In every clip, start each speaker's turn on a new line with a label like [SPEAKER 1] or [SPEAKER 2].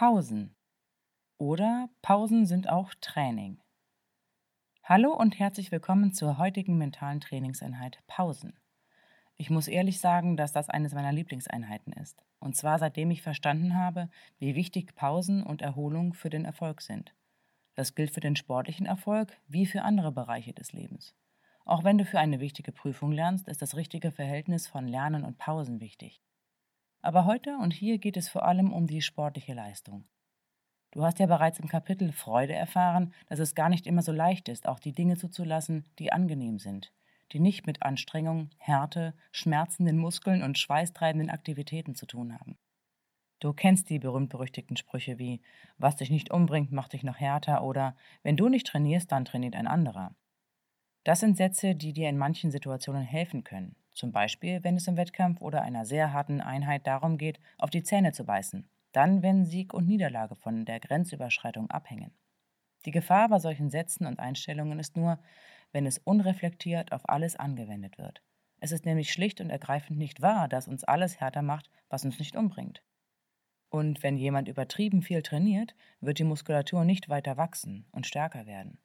[SPEAKER 1] Pausen oder Pausen sind auch Training. Hallo und herzlich willkommen zur heutigen mentalen Trainingseinheit Pausen. Ich muss ehrlich sagen, dass das eines meiner Lieblingseinheiten ist. Und zwar seitdem ich verstanden habe, wie wichtig Pausen und Erholung für den Erfolg sind. Das gilt für den sportlichen Erfolg wie für andere Bereiche des Lebens. Auch wenn du für eine wichtige Prüfung lernst, ist das richtige Verhältnis von Lernen und Pausen wichtig. Aber heute und hier geht es vor allem um die sportliche Leistung. Du hast ja bereits im Kapitel Freude erfahren, dass es gar nicht immer so leicht ist, auch die Dinge zuzulassen, die angenehm sind, die nicht mit Anstrengung, Härte, schmerzenden Muskeln und schweißtreibenden Aktivitäten zu tun haben. Du kennst die berühmt-berüchtigten Sprüche wie Was dich nicht umbringt, macht dich noch härter oder Wenn du nicht trainierst, dann trainiert ein anderer. Das sind Sätze, die dir in manchen Situationen helfen können, zum Beispiel wenn es im Wettkampf oder einer sehr harten Einheit darum geht, auf die Zähne zu beißen dann, wenn Sieg und Niederlage von der Grenzüberschreitung abhängen. Die Gefahr bei solchen Sätzen und Einstellungen ist nur, wenn es unreflektiert auf alles angewendet wird. Es ist nämlich schlicht und ergreifend nicht wahr, dass uns alles härter macht, was uns nicht umbringt. Und wenn jemand übertrieben viel trainiert, wird die Muskulatur nicht weiter wachsen und stärker werden.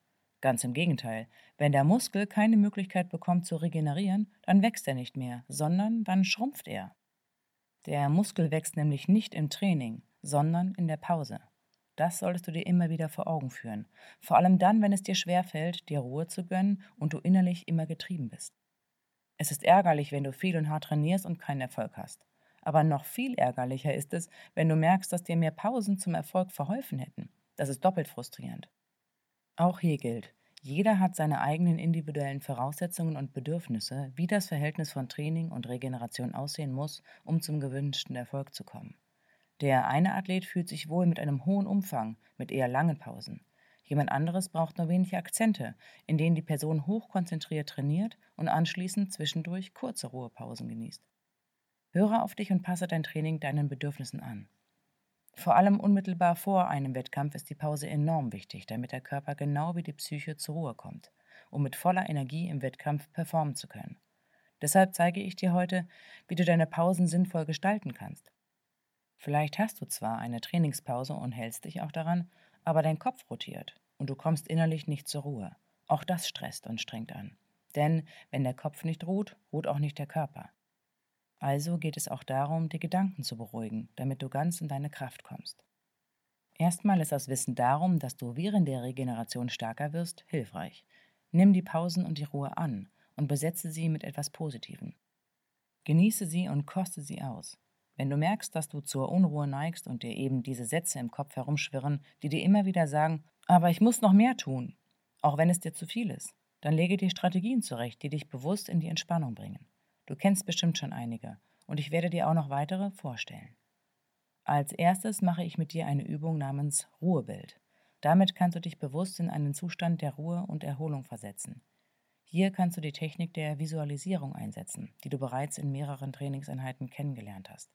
[SPEAKER 1] Ganz im Gegenteil, wenn der Muskel keine Möglichkeit bekommt zu regenerieren, dann wächst er nicht mehr, sondern dann schrumpft er. Der Muskel wächst nämlich nicht im Training, sondern in der Pause. Das solltest du dir immer wieder vor Augen führen. Vor allem dann, wenn es dir schwerfällt, dir Ruhe zu gönnen und du innerlich immer getrieben bist. Es ist ärgerlich, wenn du viel und hart trainierst und keinen Erfolg hast. Aber noch viel ärgerlicher ist es, wenn du merkst, dass dir mehr Pausen zum Erfolg verholfen hätten. Das ist doppelt frustrierend. Auch hier gilt, jeder hat seine eigenen individuellen Voraussetzungen und Bedürfnisse, wie das Verhältnis von Training und Regeneration aussehen muss, um zum gewünschten Erfolg zu kommen. Der eine Athlet fühlt sich wohl mit einem hohen Umfang, mit eher langen Pausen. Jemand anderes braucht nur wenige Akzente, in denen die Person hochkonzentriert trainiert und anschließend zwischendurch kurze Ruhepausen genießt. Höre auf dich und passe dein Training deinen Bedürfnissen an. Vor allem unmittelbar vor einem Wettkampf ist die Pause enorm wichtig, damit der Körper genau wie die Psyche zur Ruhe kommt, um mit voller Energie im Wettkampf performen zu können. Deshalb zeige ich dir heute, wie du deine Pausen sinnvoll gestalten kannst. Vielleicht hast du zwar eine Trainingspause und hältst dich auch daran, aber dein Kopf rotiert und du kommst innerlich nicht zur Ruhe. Auch das stresst und strengt an. Denn wenn der Kopf nicht ruht, ruht auch nicht der Körper. Also geht es auch darum, die Gedanken zu beruhigen, damit du ganz in deine Kraft kommst. Erstmal ist das Wissen darum, dass du während der Regeneration stärker wirst, hilfreich. Nimm die Pausen und die Ruhe an und besetze sie mit etwas Positivem. Genieße sie und koste sie aus. Wenn du merkst, dass du zur Unruhe neigst und dir eben diese Sätze im Kopf herumschwirren, die dir immer wieder sagen, aber ich muss noch mehr tun, auch wenn es dir zu viel ist, dann lege dir Strategien zurecht, die dich bewusst in die Entspannung bringen. Du kennst bestimmt schon einige und ich werde dir auch noch weitere vorstellen. Als erstes mache ich mit dir eine Übung namens Ruhebild. Damit kannst du dich bewusst in einen Zustand der Ruhe und Erholung versetzen. Hier kannst du die Technik der Visualisierung einsetzen, die du bereits in mehreren Trainingseinheiten kennengelernt hast.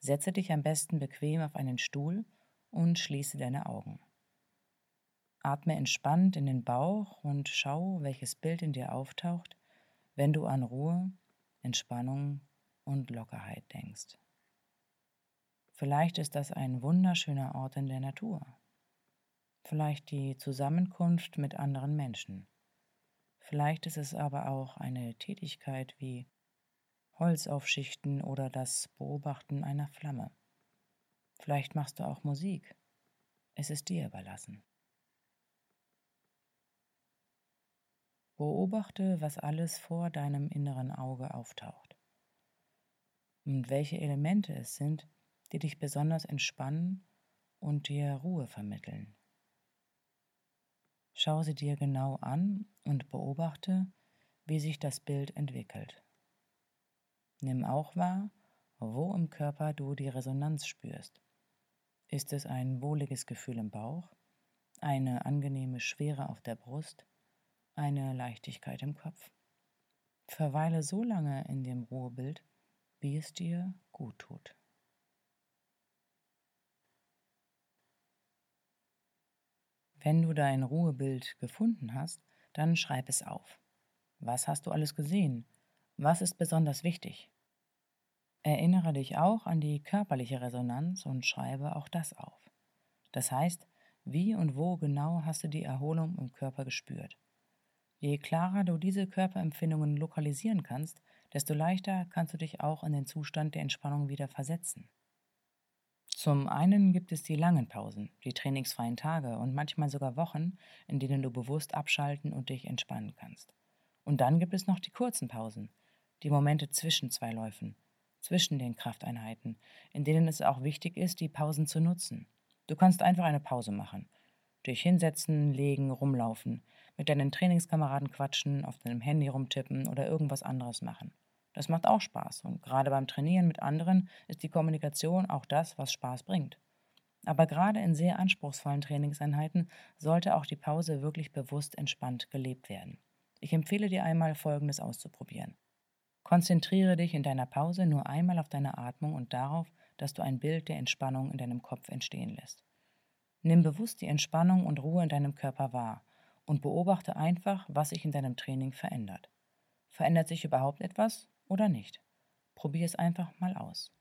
[SPEAKER 1] Setze dich am besten bequem auf einen Stuhl und schließe deine Augen. Atme entspannt in den Bauch und schau, welches Bild in dir auftaucht, wenn du an Ruhe Entspannung und Lockerheit denkst. Vielleicht ist das ein wunderschöner Ort in der Natur. Vielleicht die Zusammenkunft mit anderen Menschen. Vielleicht ist es aber auch eine Tätigkeit wie Holz aufschichten oder das Beobachten einer Flamme. Vielleicht machst du auch Musik. Es ist dir überlassen. Beobachte, was alles vor deinem inneren Auge auftaucht und welche Elemente es sind, die dich besonders entspannen und dir Ruhe vermitteln. Schau sie dir genau an und beobachte, wie sich das Bild entwickelt. Nimm auch wahr, wo im Körper du die Resonanz spürst. Ist es ein wohliges Gefühl im Bauch, eine angenehme Schwere auf der Brust, eine Leichtigkeit im Kopf? Verweile so lange in dem Ruhebild, wie es dir gut tut. Wenn du dein Ruhebild gefunden hast, dann schreib es auf. Was hast du alles gesehen? Was ist besonders wichtig? Erinnere dich auch an die körperliche Resonanz und schreibe auch das auf. Das heißt, wie und wo genau hast du die Erholung im Körper gespürt? Je klarer du diese Körperempfindungen lokalisieren kannst, desto leichter kannst du dich auch in den Zustand der Entspannung wieder versetzen. Zum einen gibt es die langen Pausen, die trainingsfreien Tage und manchmal sogar Wochen, in denen du bewusst abschalten und dich entspannen kannst. Und dann gibt es noch die kurzen Pausen, die Momente zwischen zwei Läufen, zwischen den Krafteinheiten, in denen es auch wichtig ist, die Pausen zu nutzen. Du kannst einfach eine Pause machen, dich hinsetzen, legen, rumlaufen, mit deinen Trainingskameraden quatschen, auf deinem Handy rumtippen oder irgendwas anderes machen. Das macht auch Spaß und gerade beim Trainieren mit anderen ist die Kommunikation auch das, was Spaß bringt. Aber gerade in sehr anspruchsvollen Trainingseinheiten sollte auch die Pause wirklich bewusst entspannt gelebt werden. Ich empfehle dir einmal Folgendes auszuprobieren. Konzentriere dich in deiner Pause nur einmal auf deine Atmung und darauf, dass du ein Bild der Entspannung in deinem Kopf entstehen lässt. Nimm bewusst die Entspannung und Ruhe in deinem Körper wahr und beobachte einfach, was sich in deinem Training verändert. Verändert sich überhaupt etwas oder nicht. Probier es einfach mal aus.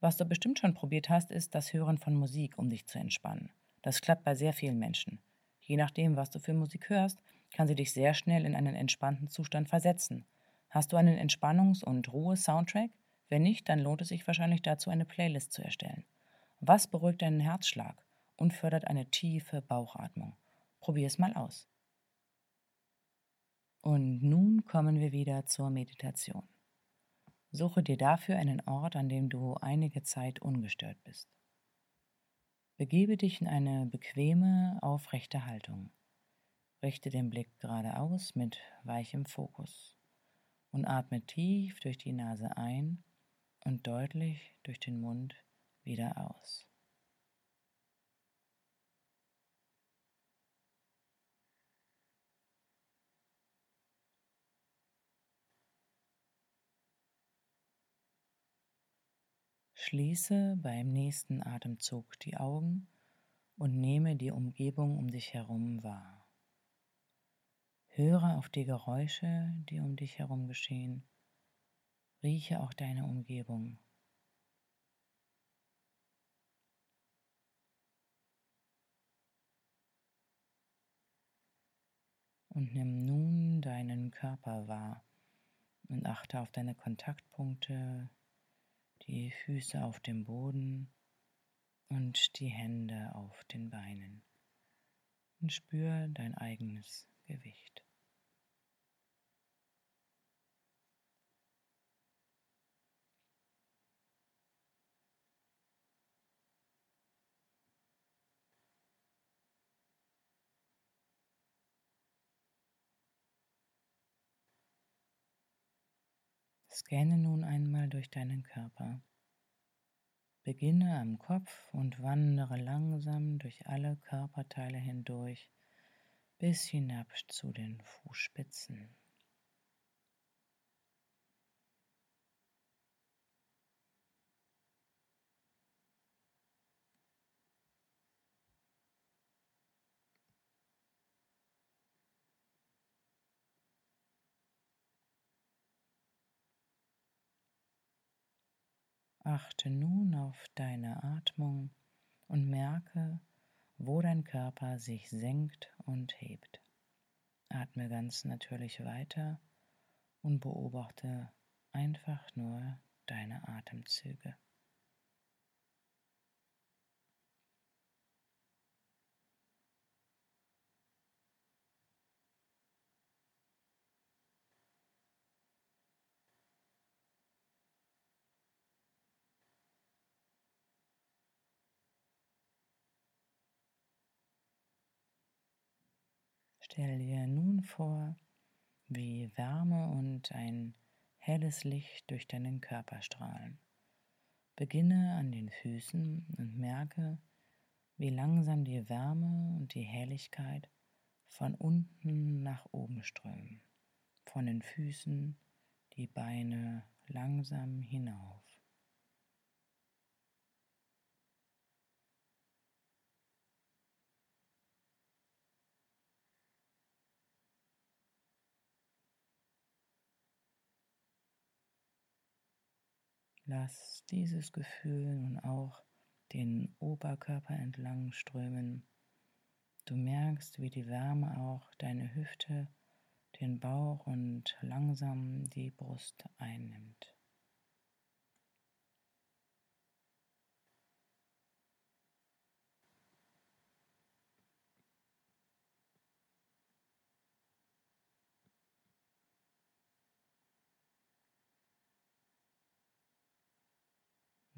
[SPEAKER 1] Was du bestimmt schon probiert hast, ist das Hören von Musik, um dich zu entspannen. Das klappt bei sehr vielen Menschen. Je nachdem, was du für Musik hörst, kann sie dich sehr schnell in einen entspannten Zustand versetzen. Hast du einen Entspannungs- und Ruhe-Soundtrack? Wenn nicht, dann lohnt es sich wahrscheinlich dazu, eine Playlist zu erstellen. Was beruhigt deinen Herzschlag und fördert eine tiefe Bauchatmung? Probier es mal aus. Und nun kommen wir wieder zur Meditation. Suche dir dafür einen Ort, an dem du einige Zeit ungestört bist. Begebe dich in eine bequeme, aufrechte Haltung. Richte den Blick geradeaus mit weichem Fokus und atme tief durch die Nase ein und deutlich durch den Mund wieder aus. Schließe beim nächsten Atemzug die Augen und nehme die Umgebung um dich herum wahr. Höre auf die Geräusche, die um dich herum geschehen. Rieche auch deine Umgebung. Und nimm nun deinen Körper wahr und achte auf deine Kontaktpunkte, die Füße auf dem Boden und die Hände auf den Beinen und spür dein eigenes Gewicht. Scanne nun einmal durch deinen Körper. Beginne am Kopf und wandere langsam durch alle Körperteile hindurch bis hinab zu den Fußspitzen. Achte nun auf deine Atmung und merke, wo dein Körper sich senkt und hebt. Atme ganz natürlich weiter und beobachte einfach nur deine Atemzüge. Stell dir nun vor, wie Wärme und ein helles Licht durch deinen Körper strahlen. Beginne an den Füßen und merke, wie langsam die Wärme und die Helligkeit von unten nach oben strömen, von den Füßen die Beine langsam hinauf. Lass dieses Gefühl nun auch den Oberkörper entlang strömen. Du merkst, wie die Wärme auch deine Hüfte, den Bauch und langsam die Brust einnimmt.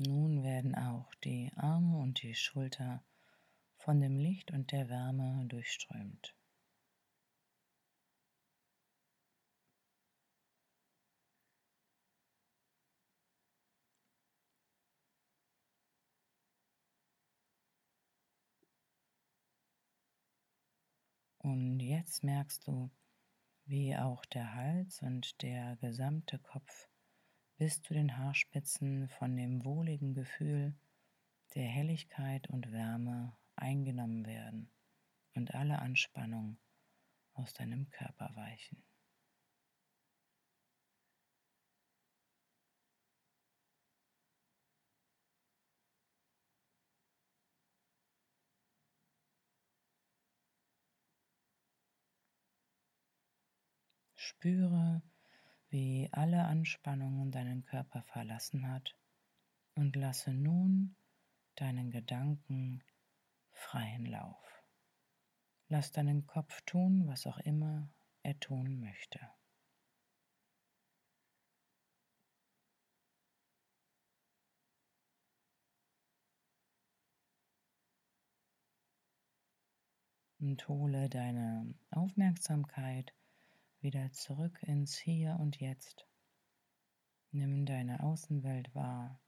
[SPEAKER 1] Nun werden auch die Arme und die Schulter von dem Licht und der Wärme durchströmt. Und jetzt merkst du, wie auch der Hals und der gesamte Kopf bis zu den Haarspitzen von dem wohligen Gefühl der Helligkeit und Wärme eingenommen werden und alle Anspannung aus deinem Körper weichen. Spüre, wie alle Anspannungen deinen Körper verlassen hat und lasse nun deinen Gedanken freien Lauf. Lass deinen Kopf tun, was auch immer er tun möchte. Und hole deine Aufmerksamkeit wieder zurück ins Hier und Jetzt. Nimm deine Außenwelt wahr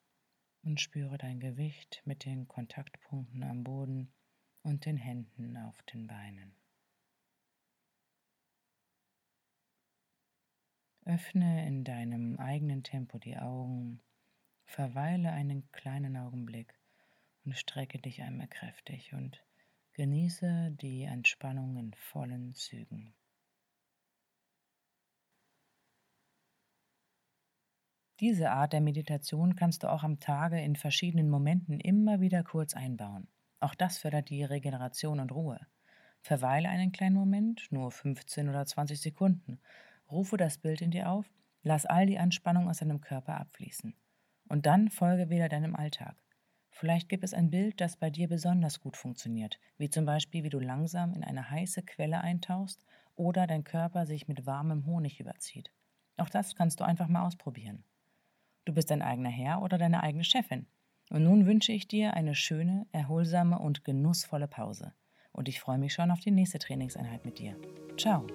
[SPEAKER 1] und spüre dein Gewicht mit den Kontaktpunkten am Boden und den Händen auf den Beinen. Öffne in deinem eigenen Tempo die Augen, verweile einen kleinen Augenblick und strecke dich einmal kräftig und genieße die Entspannung in vollen Zügen. Diese Art der Meditation kannst du auch am Tage in verschiedenen Momenten immer wieder kurz einbauen. Auch das fördert die Regeneration und Ruhe. Verweile einen kleinen Moment, nur 15 oder 20 Sekunden. Rufe das Bild in dir auf, lass all die Anspannung aus deinem Körper abfließen. Und dann folge wieder deinem Alltag. Vielleicht gibt es ein Bild, das bei dir besonders gut funktioniert, wie zum Beispiel, wie du langsam in eine heiße Quelle eintauchst oder dein Körper sich mit warmem Honig überzieht. Auch das kannst du einfach mal ausprobieren. Du bist dein eigener Herr oder deine eigene Chefin. Und nun wünsche ich dir eine schöne, erholsame und genussvolle Pause. Und ich freue mich schon auf die nächste Trainingseinheit mit dir. Ciao.